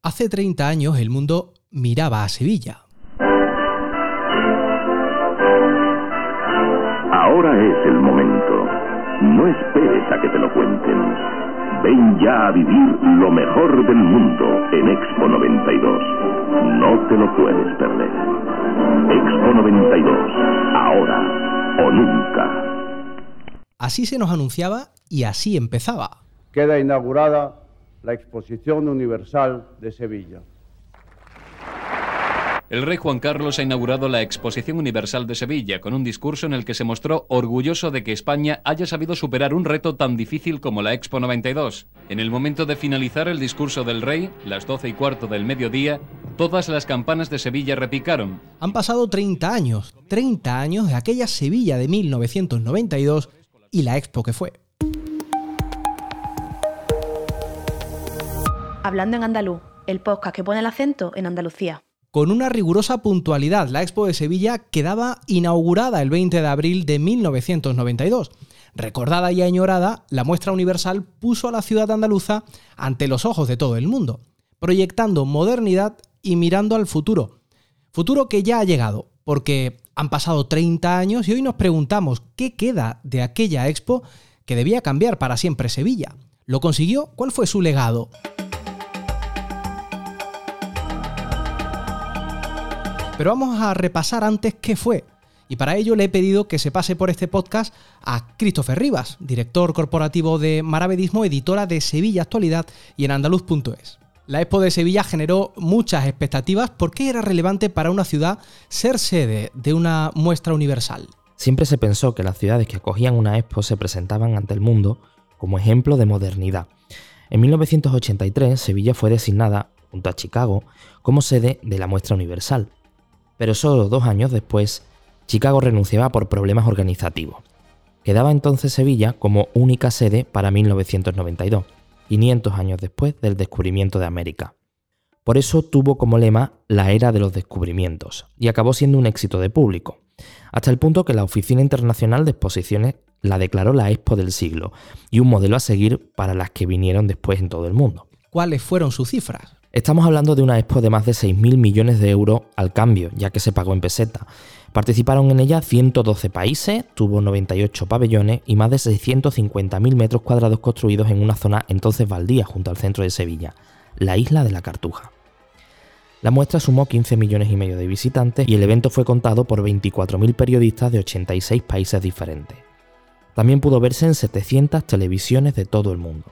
Hace 30 años el mundo miraba a Sevilla. Ahora es el momento. No esperes a que te lo cuenten. Ven ya a vivir lo mejor del mundo en Expo 92. No te lo puedes perder. Expo 92. Ahora o nunca. Así se nos anunciaba y así empezaba. Queda inaugurada la Exposición Universal de Sevilla. El rey Juan Carlos ha inaugurado la Exposición Universal de Sevilla con un discurso en el que se mostró orgulloso de que España haya sabido superar un reto tan difícil como la Expo 92. En el momento de finalizar el discurso del rey, las 12 y cuarto del mediodía, todas las campanas de Sevilla repicaron. Han pasado 30 años, 30 años de aquella Sevilla de 1992 y la Expo que fue. Hablando en andaluz, el podcast que pone el acento en Andalucía. Con una rigurosa puntualidad, la Expo de Sevilla quedaba inaugurada el 20 de abril de 1992. Recordada y añorada, la muestra universal puso a la ciudad andaluza ante los ojos de todo el mundo, proyectando modernidad y mirando al futuro. Futuro que ya ha llegado, porque han pasado 30 años y hoy nos preguntamos qué queda de aquella expo que debía cambiar para siempre Sevilla. ¿Lo consiguió? ¿Cuál fue su legado? Pero vamos a repasar antes qué fue. Y para ello le he pedido que se pase por este podcast a Christopher Rivas, director corporativo de Maravedismo, editora de Sevilla Actualidad y en andaluz.es. La Expo de Sevilla generó muchas expectativas. ¿Por qué era relevante para una ciudad ser sede de una muestra universal? Siempre se pensó que las ciudades que acogían una Expo se presentaban ante el mundo como ejemplo de modernidad. En 1983, Sevilla fue designada, junto a Chicago, como sede de la muestra universal pero solo dos años después, Chicago renunciaba por problemas organizativos. Quedaba entonces Sevilla como única sede para 1992, 500 años después del descubrimiento de América. Por eso tuvo como lema la era de los descubrimientos y acabó siendo un éxito de público, hasta el punto que la Oficina Internacional de Exposiciones la declaró la Expo del siglo y un modelo a seguir para las que vinieron después en todo el mundo. ¿Cuáles fueron sus cifras? Estamos hablando de una expo de más de 6.000 millones de euros al cambio, ya que se pagó en peseta. Participaron en ella 112 países, tuvo 98 pabellones y más de 650.000 metros cuadrados construidos en una zona entonces baldía junto al centro de Sevilla, la isla de la Cartuja. La muestra sumó 15 millones y medio de visitantes y el evento fue contado por 24.000 periodistas de 86 países diferentes. También pudo verse en 700 televisiones de todo el mundo.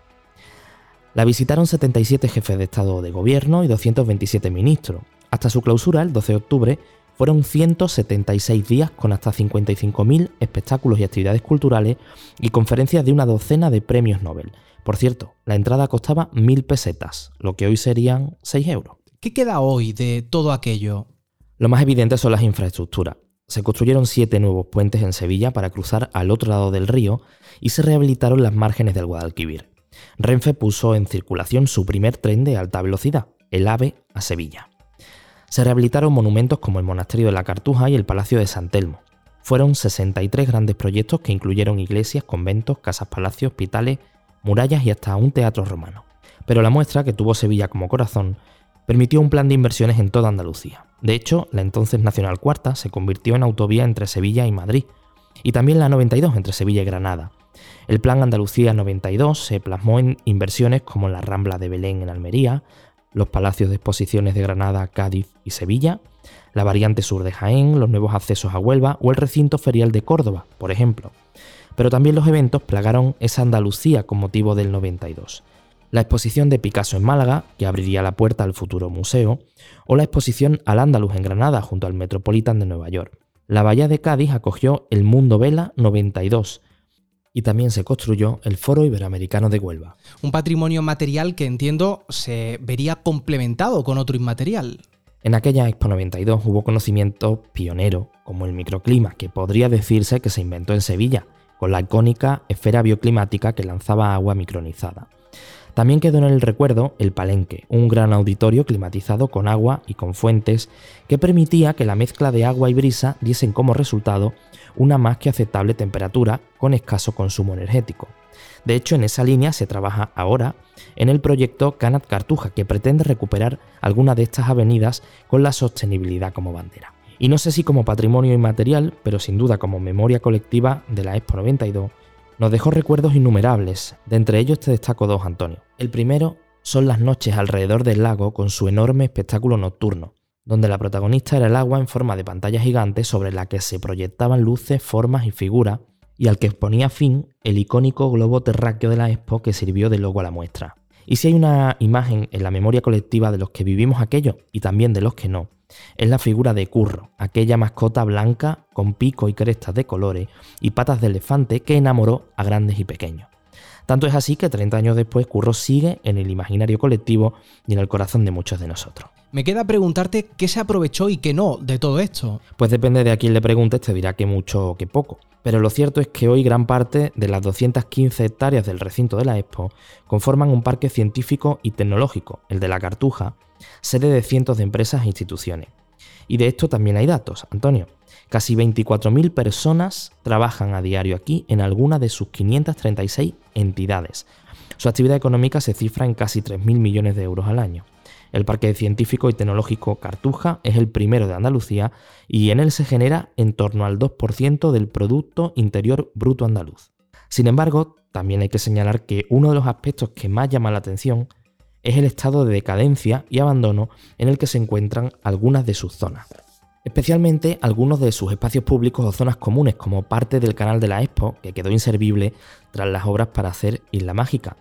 La visitaron 77 jefes de Estado de Gobierno y 227 ministros. Hasta su clausura, el 12 de octubre, fueron 176 días con hasta 55.000 espectáculos y actividades culturales y conferencias de una docena de premios Nobel. Por cierto, la entrada costaba 1.000 pesetas, lo que hoy serían 6 euros. ¿Qué queda hoy de todo aquello? Lo más evidente son las infraestructuras. Se construyeron siete nuevos puentes en Sevilla para cruzar al otro lado del río y se rehabilitaron las márgenes del Guadalquivir. Renfe puso en circulación su primer tren de alta velocidad, el AVE a Sevilla. Se rehabilitaron monumentos como el Monasterio de la Cartuja y el Palacio de San Telmo. Fueron 63 grandes proyectos que incluyeron iglesias, conventos, casas palacios, hospitales, murallas y hasta un teatro romano. Pero la muestra, que tuvo Sevilla como corazón, permitió un plan de inversiones en toda Andalucía. De hecho, la entonces Nacional Cuarta se convirtió en autovía entre Sevilla y Madrid, y también la 92 entre Sevilla y Granada, el Plan Andalucía 92 se plasmó en inversiones como la Rambla de Belén en Almería, los palacios de exposiciones de Granada, Cádiz y Sevilla, la variante sur de Jaén, los nuevos accesos a Huelva o el recinto ferial de Córdoba, por ejemplo. Pero también los eventos plagaron esa Andalucía con motivo del 92. La exposición de Picasso en Málaga, que abriría la puerta al futuro museo, o la exposición al Andaluz en Granada junto al Metropolitan de Nueva York. La Bahía de Cádiz acogió el Mundo Vela 92, y también se construyó el Foro Iberoamericano de Huelva. Un patrimonio material que entiendo se vería complementado con otro inmaterial. En aquella Expo 92 hubo conocimiento pionero, como el microclima, que podría decirse que se inventó en Sevilla, con la icónica esfera bioclimática que lanzaba agua micronizada. También quedó en el recuerdo el Palenque, un gran auditorio climatizado con agua y con fuentes que permitía que la mezcla de agua y brisa diesen como resultado una más que aceptable temperatura con escaso consumo energético. De hecho, en esa línea se trabaja ahora en el proyecto Canat Cartuja, que pretende recuperar algunas de estas avenidas con la sostenibilidad como bandera. Y no sé si como patrimonio inmaterial, pero sin duda como memoria colectiva de la Expo 92, nos dejó recuerdos innumerables. De entre ellos te destaco dos, Antonio. El primero son las noches alrededor del lago con su enorme espectáculo nocturno, donde la protagonista era el agua en forma de pantalla gigante sobre la que se proyectaban luces, formas y figuras, y al que ponía fin el icónico globo terráqueo de la Expo que sirvió de logo a la muestra. Y si hay una imagen en la memoria colectiva de los que vivimos aquello y también de los que no, es la figura de Curro, aquella mascota blanca con pico y crestas de colores y patas de elefante que enamoró a grandes y pequeños. Tanto es así que 30 años después Curro sigue en el imaginario colectivo y en el corazón de muchos de nosotros. Me queda preguntarte qué se aprovechó y qué no de todo esto. Pues depende de a quién le preguntes, te dirá que mucho o que poco. Pero lo cierto es que hoy gran parte de las 215 hectáreas del recinto de la Expo conforman un parque científico y tecnológico, el de la Cartuja, sede de cientos de empresas e instituciones. Y de esto también hay datos, Antonio. Casi 24.000 personas trabajan a diario aquí en alguna de sus 536 entidades. Su actividad económica se cifra en casi 3.000 millones de euros al año. El Parque Científico y Tecnológico Cartuja es el primero de Andalucía y en él se genera en torno al 2% del Producto Interior Bruto andaluz. Sin embargo, también hay que señalar que uno de los aspectos que más llama la atención es el estado de decadencia y abandono en el que se encuentran algunas de sus zonas. Especialmente algunos de sus espacios públicos o zonas comunes, como parte del canal de la Expo, que quedó inservible tras las obras para hacer Isla Mágica.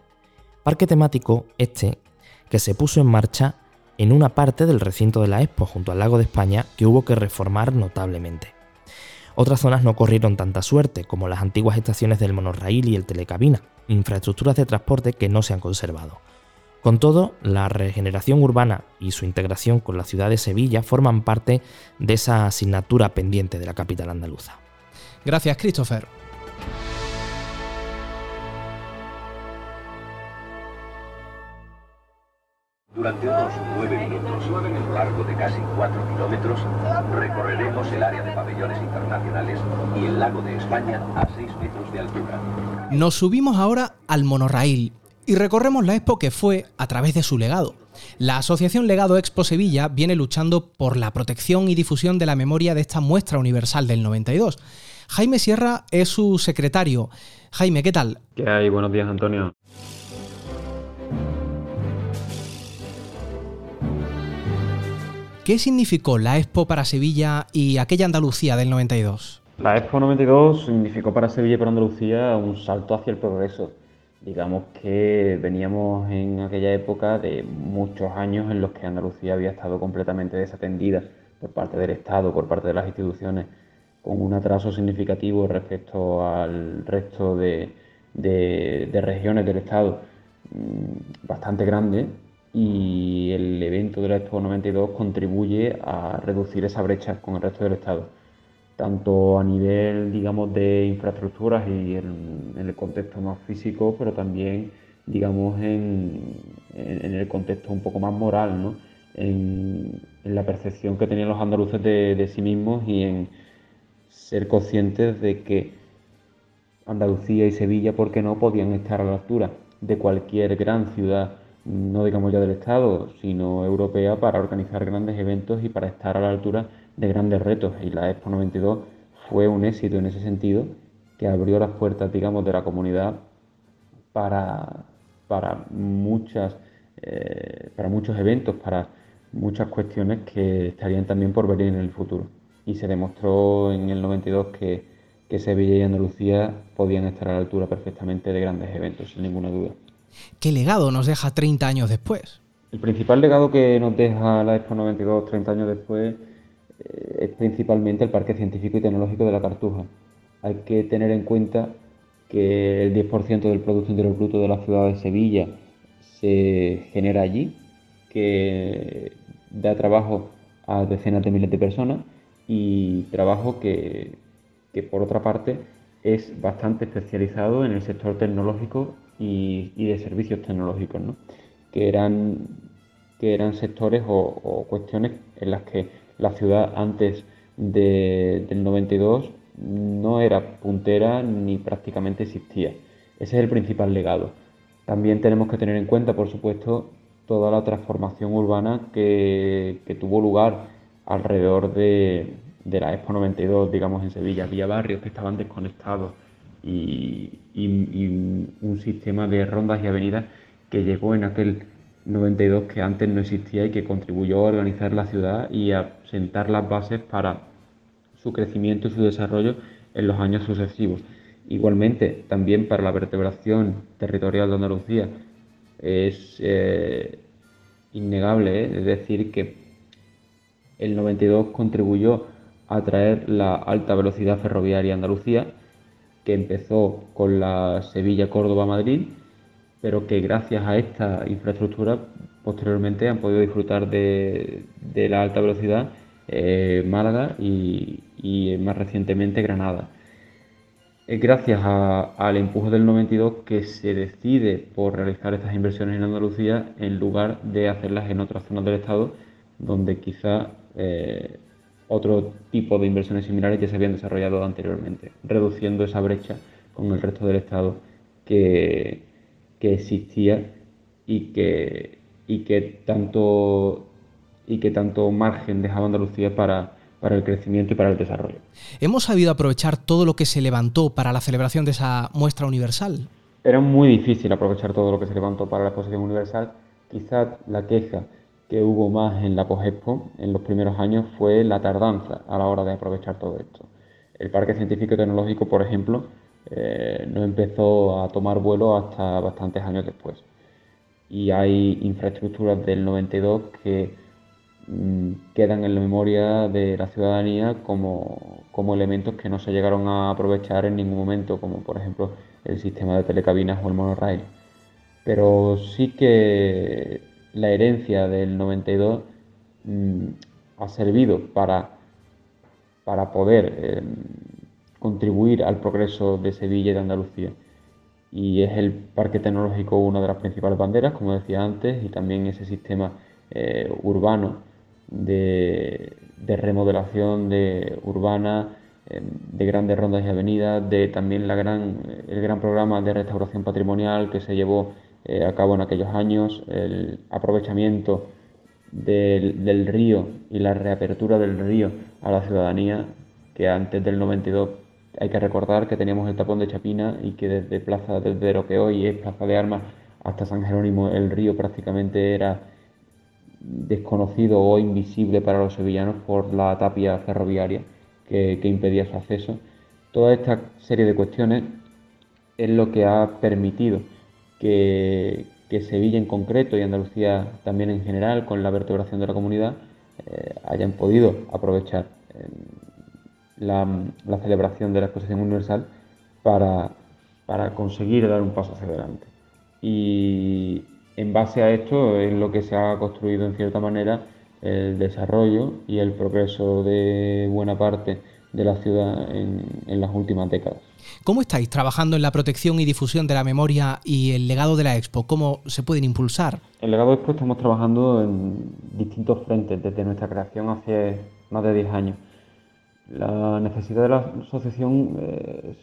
Parque temático este que se puso en marcha en una parte del recinto de la Expo junto al lago de España que hubo que reformar notablemente. Otras zonas no corrieron tanta suerte, como las antiguas estaciones del monorraíl y el telecabina, infraestructuras de transporte que no se han conservado. Con todo, la regeneración urbana y su integración con la ciudad de Sevilla forman parte de esa asignatura pendiente de la capital andaluza. Gracias, Christopher. Durante unos nueve minutos, a lo largo de casi cuatro kilómetros, recorreremos el área de pabellones internacionales y el lago de España a seis metros de altura. Nos subimos ahora al monorraíl y recorremos la expo que fue a través de su legado. La Asociación Legado Expo Sevilla viene luchando por la protección y difusión de la memoria de esta muestra universal del 92. Jaime Sierra es su secretario. Jaime, ¿qué tal? ¿Qué hay? Buenos días, Antonio. ¿Qué significó la Expo para Sevilla y aquella Andalucía del 92? La Expo 92 significó para Sevilla y para Andalucía un salto hacia el progreso. Digamos que veníamos en aquella época de muchos años en los que Andalucía había estado completamente desatendida por parte del Estado, por parte de las instituciones, con un atraso significativo respecto al resto de, regiones del Estado mm, bastante grande y el evento de la Expo 92 contribuye a reducir esa brecha con el resto del Estado, tanto a nivel, digamos, de infraestructuras y en, el contexto más físico, pero también, digamos, en, el contexto un poco más moral, ¿no? en, la percepción que tenían los andaluces de, de sí mismos y en ser conscientes de que Andalucía y Sevilla, ¿por qué no?, podían estar a la altura de cualquier gran ciudad no digamos ya del Estado, sino europea, para organizar grandes eventos y para estar a la altura de grandes retos. Y la Expo 92 fue un éxito en ese sentido, que abrió las puertas, digamos, de la comunidad para, para, muchas, eh, para muchos eventos, para muchas cuestiones que estarían también por venir en el futuro. Y se demostró en el 92 que, que Sevilla y Andalucía podían estar a la altura perfectamente de grandes eventos, sin ninguna duda. ¿Qué legado nos deja 30 años después? El principal legado que nos deja la Expo 92 30 años después eh, es principalmente el Parque Científico y Tecnológico de la Cartuja. Hay que tener en cuenta que el 10% del Producto Interior Bruto de la ciudad de Sevilla se genera allí, que da trabajo a decenas de miles de personas y trabajo que, que por otra parte es bastante especializado en el sector tecnológico y, de servicios tecnológicos, ¿no? que, eran, que eran sectores o, cuestiones en las que la ciudad antes del 92 no era puntera ni prácticamente existía. Ese es el principal legado. También tenemos que tener en cuenta, por supuesto, toda la transformación urbana que, tuvo lugar alrededor de, la Expo 92, digamos, en Sevilla. Había barrios que estaban desconectados y, un sistema de rondas y avenidas que llegó en aquel 92 que antes no existía y que contribuyó a organizar la ciudad y a sentar las bases para su crecimiento y su desarrollo en los años sucesivos. Igualmente, también para la vertebración territorial de Andalucía es eh, innegable, ¿eh? es decir, que el 92 contribuyó a traer la alta velocidad ferroviaria a Andalucía, que empezó con la Sevilla-Córdoba-Madrid, pero que gracias a esta infraestructura posteriormente han podido disfrutar de, la alta velocidad eh, Málaga y más recientemente Granada. Es gracias al empuje del 92 que se decide por realizar estas inversiones en Andalucía en lugar de hacerlas en otras zonas del Estado donde quizá eh, otro tipo de inversiones similares ya se habían desarrollado anteriormente, reduciendo esa brecha con el resto del Estado que, existía y que, y que tanto y que tanto margen dejaba Andalucía para, para el crecimiento y para el desarrollo. ¿Hemos sabido aprovechar todo lo que se levantó para la celebración de esa muestra universal? Era muy difícil aprovechar todo lo que se levantó para la exposición universal. Quizás la queja que hubo más en la POGEXPO en los primeros años fue la tardanza a la hora de aprovechar todo esto. El Parque Científico Tecnológico, por ejemplo, eh, no empezó a tomar vuelo hasta bastantes años después. Y hay infraestructuras del 92 que Mm, quedan en la memoria de la ciudadanía como, elementos que no se llegaron a aprovechar en ningún momento, como por ejemplo el sistema de telecabinas o el monorail. Pero sí que la herencia del 92 mm, ha servido para, para poder em, contribuir al progreso de Sevilla y de Andalucía. Y es el parque tecnológico una de las principales banderas, como decía antes, y también ese sistema eh, urbano de, remodelación de urbana, eh, de grandes rondas y avenidas, de también la gran, el gran programa de restauración patrimonial que se llevó eh, a cabo en aquellos años, el aprovechamiento del, río y la reapertura del río a la ciudadanía, que antes del 92 hay que recordar que teníamos el tapón de Chapina y que desde Plaza desde lo que hoy es Plaza de Armas hasta San Jerónimo el río prácticamente era desconocido o invisible para los sevillanos por la tapia ferroviaria que, impedía su acceso. Toda esta serie de cuestiones es lo que ha permitido que, Sevilla en concreto y Andalucía también en general, con la vertebración de la comunidad, eh, hayan podido aprovechar eh, la, celebración de la exposición universal para, para conseguir dar un paso hacia adelante. Y, en base a esto es lo que se ha construido en cierta manera el desarrollo y el progreso de buena parte de la ciudad en, las últimas décadas. ¿Cómo estáis trabajando en la protección y difusión de la memoria y el legado de la Expo? ¿Cómo se pueden impulsar? En el legado de Expo estamos trabajando en distintos frentes desde nuestra creación hace más de 10 años. La necesidad de la asociación eh,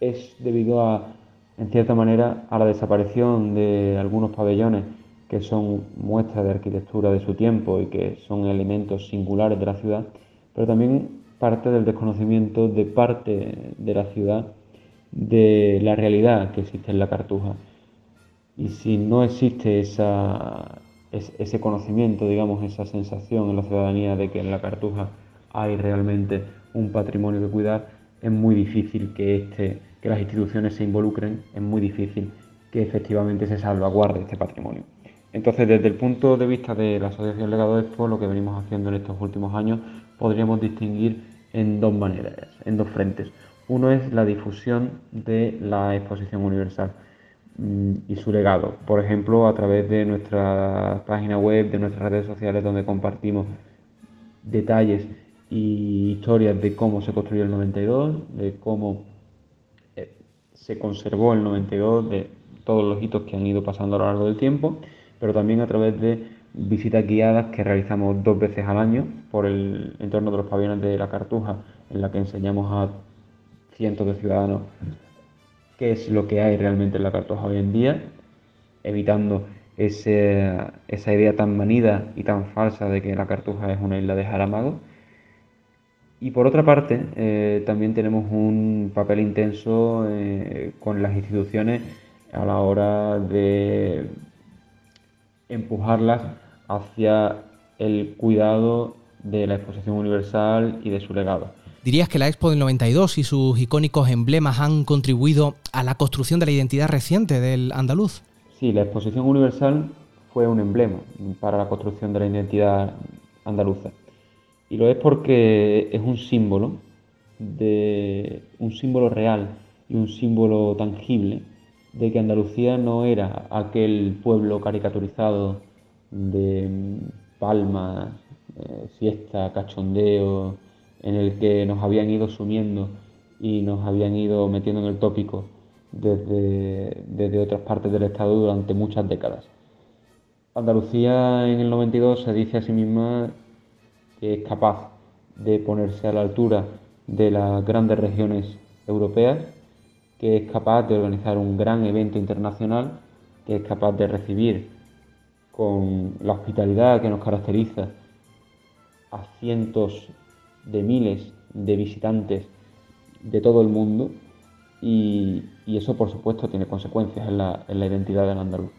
es debido a en cierta manera, a la desaparición de algunos pabellones que son muestras de arquitectura de su tiempo y que son elementos singulares de la ciudad, pero también parte del desconocimiento de parte de la ciudad de la realidad que existe en la cartuja. Y si no existe esa, ese conocimiento, digamos, esa sensación en la ciudadanía de que en la cartuja hay realmente un patrimonio que cuidar, es muy difícil que este que las instituciones se involucren, es muy difícil que efectivamente se salvaguarde este patrimonio. Entonces, desde el punto de vista de la Asociación Legado Expo, lo que venimos haciendo en estos últimos años, podríamos distinguir en dos maneras, en dos frentes. Uno es la difusión de la exposición universal mm, y su legado, por ejemplo, a través de nuestra página web, de nuestras redes sociales, donde compartimos detalles y historias de cómo se construyó el 92, de cómo se conservó el 92 de todos los hitos que han ido pasando a lo largo del tiempo, pero también a través de visitas guiadas que realizamos dos veces al año por el entorno de los pabellones de la Cartuja, en la que enseñamos a cientos de ciudadanos qué es lo que hay realmente en la Cartuja hoy en día, evitando esa idea tan manida y tan falsa de que la Cartuja es una isla de Jaramago. Y por otra parte, eh, también tenemos un papel intenso eh, con las instituciones a la hora de empujarlas hacia el cuidado de la exposición universal y de su legado. ¿Dirías que la Expo del 92 y sus icónicos emblemas han contribuido a la construcción de la identidad reciente del andaluz? Sí, la exposición universal fue un emblema para la construcción de la identidad andaluza. Y lo es porque es un símbolo de un símbolo real y un símbolo tangible de que Andalucía no era aquel pueblo caricaturizado de palmas, eh, fiesta, cachondeo, en el que nos habían ido sumiendo y nos habían ido metiendo en el tópico desde, desde otras partes del Estado durante muchas décadas. Andalucía en el 92 se dice a sí misma que es capaz de ponerse a la altura de las grandes regiones europeas, que es capaz de organizar un gran evento internacional, que es capaz de recibir con la hospitalidad que nos caracteriza a cientos de miles de visitantes de todo el mundo y, eso por supuesto tiene consecuencias en la, en la identidad del andaluz.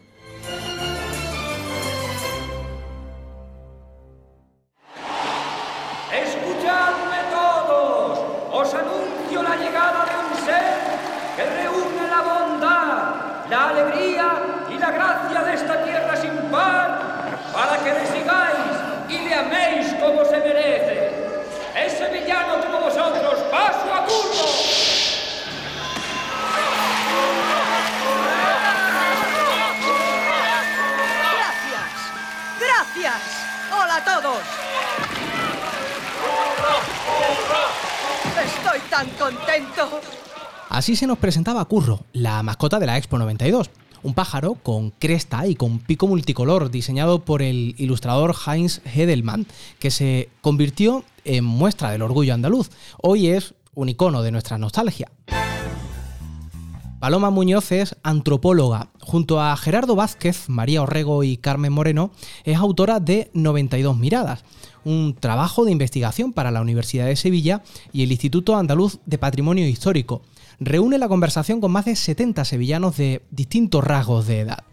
Así se nos presentaba Curro, la mascota de la Expo 92. Un pájaro con cresta y con pico multicolor diseñado por el ilustrador Heinz Hedelmann, que se convirtió en muestra del orgullo andaluz. Hoy es un icono de nuestra nostalgia. Paloma Muñoz es antropóloga. Junto a Gerardo Vázquez, María Orrego y Carmen Moreno, es autora de 92 Miradas, un trabajo de investigación para la Universidad de Sevilla y el Instituto Andaluz de Patrimonio Histórico reúne la conversación con más de 70 sevillanos de distintos rasgos de edad.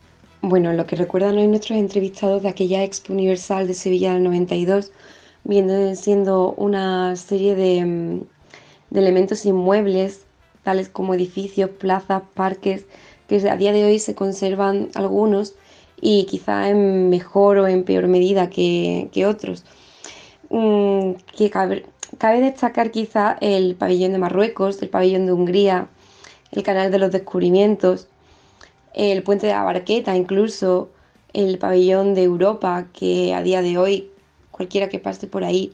Bueno, lo que recuerdan hoy nuestros entrevistados de aquella Expo Universal de Sevilla del 92 viene siendo una serie de, mm, de elementos inmuebles, tales como edificios, plazas, parques, que a día de hoy se conservan algunos y quizá en mejor o en peor medida que, que otros. Mm, que Cabe destacar quizá el pabellón de Marruecos, el pabellón de Hungría, el canal de los descubrimientos, el puente de la Barqueta, incluso el pabellón de Europa, que a día de hoy cualquiera que pase por ahí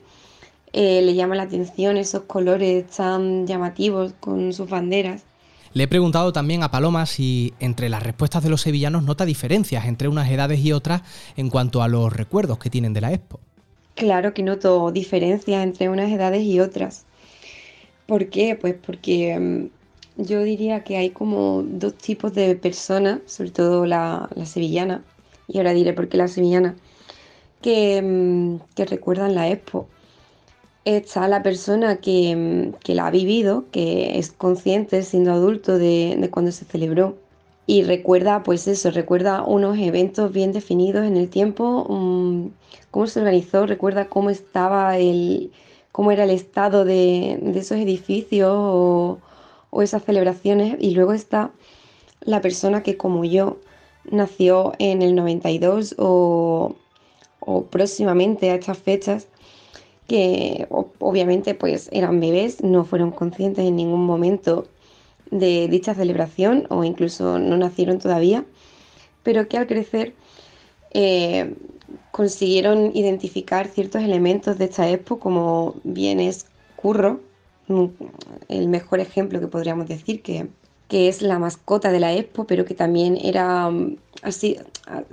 eh, le llama la atención esos colores tan llamativos con sus banderas. Le he preguntado también a Paloma si entre las respuestas de los sevillanos nota diferencias entre unas edades y otras en cuanto a los recuerdos que tienen de la expo. Claro que noto diferencias entre unas edades y otras. ¿Por qué? Pues porque mm, yo diría que hay como dos tipos de personas, sobre todo la, sevillana, y ahora diré por qué la sevillana, que, mm, que recuerdan la expo. Está la persona que, mm, que, la ha vivido, que es consciente siendo adulto de, de cuando se celebró y recuerda, pues eso, recuerda unos eventos bien definidos en el tiempo, cómo se organizó, recuerda cómo estaba el, cómo era el estado de, esos edificios o, esas celebraciones. Y luego está la persona que como yo nació en el 92 o, o próximamente a estas fechas que obviamente pues eran bebés, no fueron conscientes en ningún momento de dicha celebración o incluso no nacieron todavía, pero que al crecer eh, consiguieron identificar ciertos elementos de esta expo como bienes curro, mm, el mejor ejemplo que podríamos decir que, que es la mascota de la expo, pero que también era mm, así,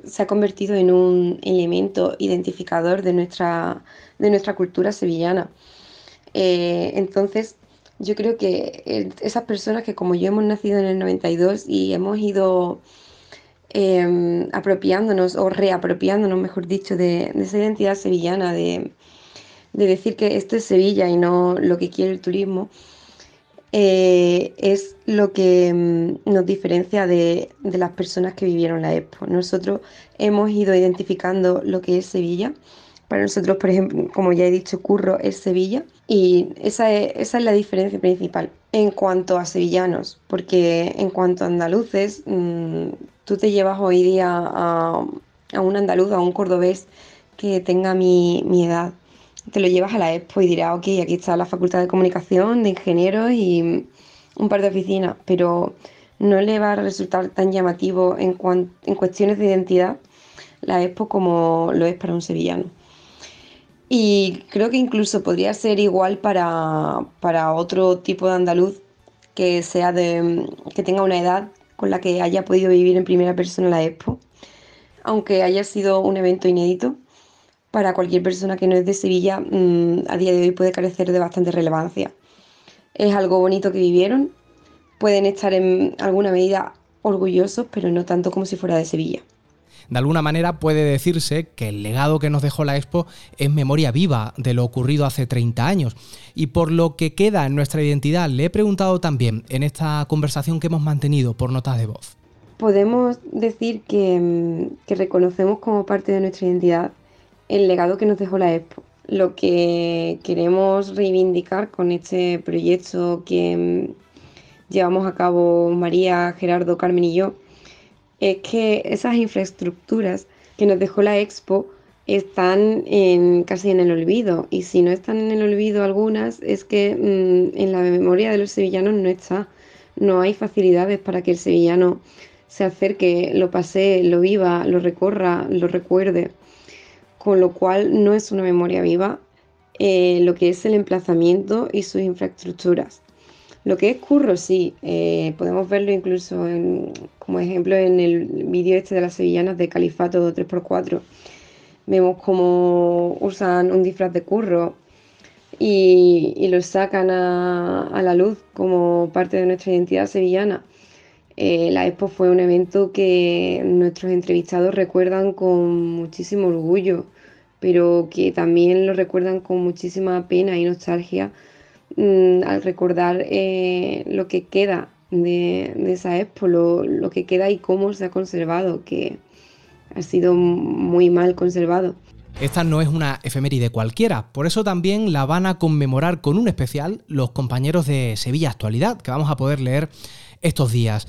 se ha convertido en un elemento identificador de nuestra, de nuestra cultura sevillana. Eh, entonces, yo creo que esas personas que como yo hemos nacido en el 92 y hemos ido em, apropiándonos o reapropiándonos, mejor dicho, de, esa identidad sevillana, de, decir que esto es Sevilla y no lo que quiere el turismo, eh, es lo que em, nos diferencia de, de, las personas que vivieron la Expo. Nosotros hemos ido identificando lo que es Sevilla para nosotros, por ejemplo, como ya he dicho, Curro es Sevilla y esa es, esa es la diferencia principal en cuanto a sevillanos, porque en cuanto a andaluces, mm, tú te llevas hoy día a, un andaluz, a un cordobés que tenga mi, edad, te lo llevas a la expo y dirás, ok, aquí está la Facultad de Comunicación, de Ingenieros y un par de oficinas, pero no le va a resultar tan llamativo en, en cuestiones de identidad la expo como lo es para un sevillano. Y creo que incluso podría ser igual para, para otro tipo de andaluz que sea de que tenga una edad con la que haya podido vivir en primera persona la expo, aunque haya sido un evento inédito, para cualquier persona que no es de Sevilla, mm, a día de hoy puede carecer de bastante relevancia. Es algo bonito que vivieron, pueden estar en alguna medida orgullosos, pero no tanto como si fuera de Sevilla. De alguna manera puede decirse que el legado que nos dejó la Expo es memoria viva de lo ocurrido hace 30 años. Y por lo que queda en nuestra identidad, le he preguntado también en esta conversación que hemos mantenido por notas de voz. Podemos decir que, mm, que reconocemos como parte de nuestra identidad el legado que nos dejó la Expo. Lo que queremos reivindicar con este proyecto que mm, llevamos a cabo María, Gerardo, Carmen y yo es que esas infraestructuras que nos dejó la Expo están en, casi en el olvido. Y si no están en el olvido algunas, es que mm, en la memoria de los sevillanos no está. No hay facilidades para que el sevillano se acerque, lo pase, lo viva, lo recorra, lo recuerde. Con lo cual no es una memoria viva eh, lo que es el emplazamiento y sus infraestructuras. Lo que es curro, sí, eh, podemos verlo incluso como ejemplo en el vídeo este de las sevillanas de Califato 3x4. Vemos cómo usan un disfraz de curro y, lo sacan a, la luz como parte de nuestra identidad sevillana. Eh, la Expo fue un evento que nuestros entrevistados recuerdan con muchísimo orgullo, pero que también lo recuerdan con muchísima pena y nostalgia Mm, al recordar eh, lo que queda de, esa expo, lo, que queda y cómo se ha conservado, que ha sido muy mal conservado. Esta no es una efeméride cualquiera, por eso también la van a conmemorar con un especial los compañeros de Sevilla Actualidad, que vamos a poder leer estos días.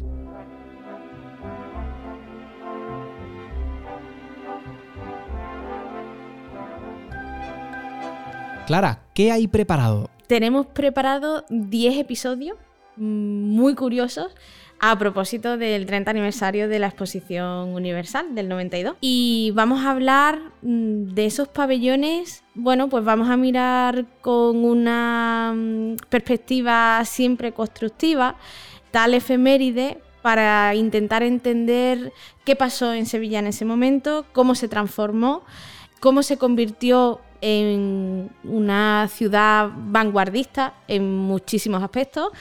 Clara, ¿qué hay preparado? tenemos preparado 10 episodios muy curiosos a propósito del 30 aniversario de la exposición universal del 92. Y vamos a hablar mm, de esos pabellones, bueno, pues vamos a mirar con una mm, perspectiva siempre constructiva tal efeméride para intentar entender qué pasó en Sevilla en ese momento, cómo se transformó, cómo se convirtió en una ciudad vanguardista en muchísimos aspectos.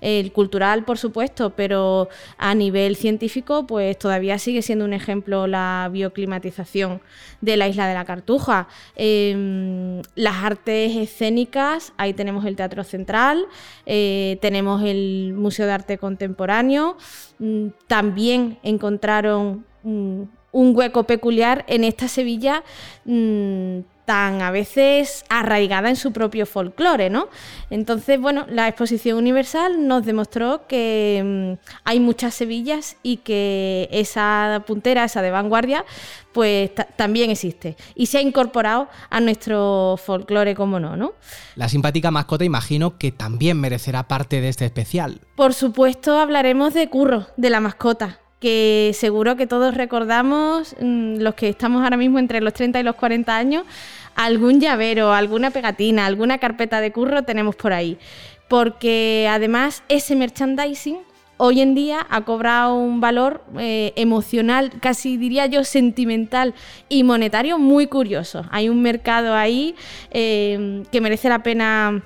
El cultural, por supuesto, pero a nivel científico, pues todavía sigue siendo un ejemplo la bioclimatización de la isla de la Cartuja. Em, las artes escénicas, ahí tenemos el Teatro Central, eh, tenemos el Museo de Arte Contemporáneo, mm, también encontraron mm, un hueco peculiar en esta Sevilla mm, tan a veces arraigada en su propio folclore, ¿no? Entonces, bueno, la exposición universal nos demostró que mm, hay muchas Sevillas y que esa puntera, esa de vanguardia, pues también existe y se ha incorporado a nuestro folclore, como no, ¿no? La simpática mascota imagino que también merecerá parte de este especial. Por supuesto, hablaremos de Curro, de la mascota que seguro que todos recordamos, mm, los que estamos ahora mismo entre los 30 y los 40 años, algún llavero, alguna pegatina, alguna carpeta de curro tenemos por ahí. Porque además ese merchandising hoy en día ha cobrado un valor eh, emocional, casi diría yo sentimental y monetario muy curioso. Hay un mercado ahí eh, que merece la pena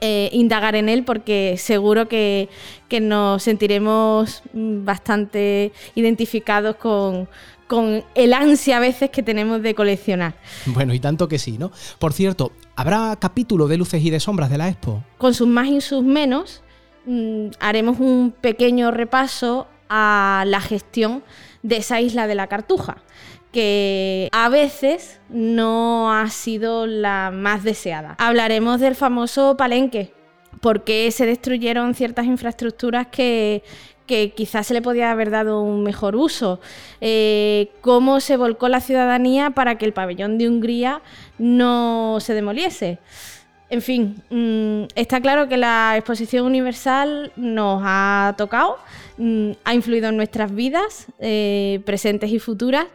eh, indagar en él porque seguro que, que nos sentiremos mm, bastante identificados con, con el ansia a veces que tenemos de coleccionar. Bueno, y tanto que sí, ¿no? Por cierto, ¿habrá capítulo de luces y de sombras de la expo? Con sus más y sus menos, mm, haremos un pequeño repaso a la gestión de esa isla de la Cartuja, que a veces no ha sido la más deseada. Hablaremos del famoso palenque, porque se destruyeron ciertas infraestructuras que, que quizás se le podía haber dado un mejor uso, eh, cómo se volcó la ciudadanía para que el pabellón de Hungría no se demoliese. En fin, mm, está claro que la exposición universal nos ha tocado, mm, ha influido en nuestras vidas, eh, presentes y futuras,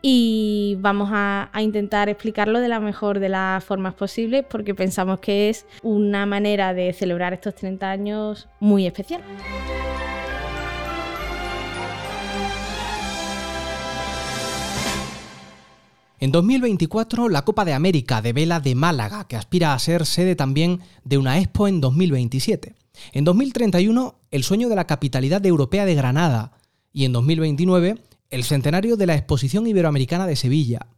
y vamos a, a, intentar explicarlo de la mejor de las formas posibles porque pensamos que es una manera de celebrar estos 30 años muy especial. En 2024, la Copa de América de Vela de Málaga, que aspira a ser sede también de una expo en 2027. En 2031, el sueño de la capitalidad europea de Granada. Y en 2029, el centenario de la Exposición Iberoamericana de Sevilla.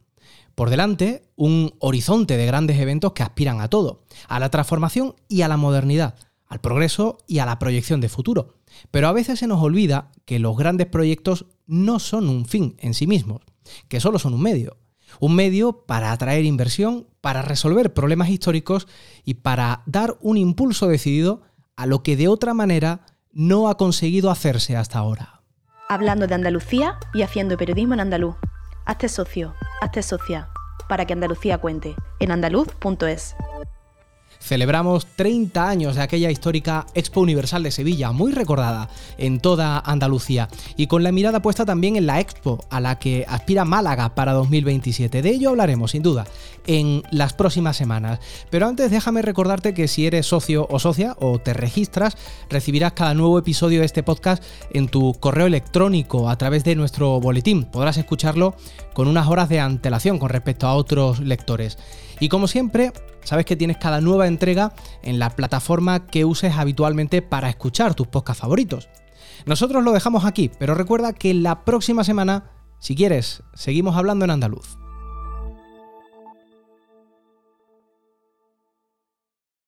Por delante, un horizonte de grandes eventos que aspiran a todo, a la transformación y a la modernidad, al progreso y a la proyección de futuro. Pero a veces se nos olvida que los grandes proyectos no son un fin en sí mismos, que solo son un medio. Un medio para atraer inversión, para resolver problemas históricos y para dar un impulso decidido a lo que de otra manera no ha conseguido hacerse hasta ahora. Hablando de Andalucía y haciendo periodismo en andaluz. Hazte socio, hazte socia, para que Andalucía cuente en andaluz.es. Celebramos 30 años de aquella histórica Expo Universal de Sevilla, muy recordada en toda Andalucía, y con la mirada puesta también en la Expo a la que aspira Málaga para 2027. De ello hablaremos, sin duda, en las próximas semanas. Pero antes déjame recordarte que si eres socio o socia o te registras, recibirás cada nuevo episodio de este podcast en tu correo electrónico a través de nuestro boletín. Podrás escucharlo con unas horas de antelación con respecto a otros lectores. Y como siempre, sabes que tienes cada nueva entrega en la plataforma que uses habitualmente para escuchar tus podcasts favoritos. Nosotros lo dejamos aquí, pero recuerda que la próxima semana, si quieres, seguimos hablando en andaluz.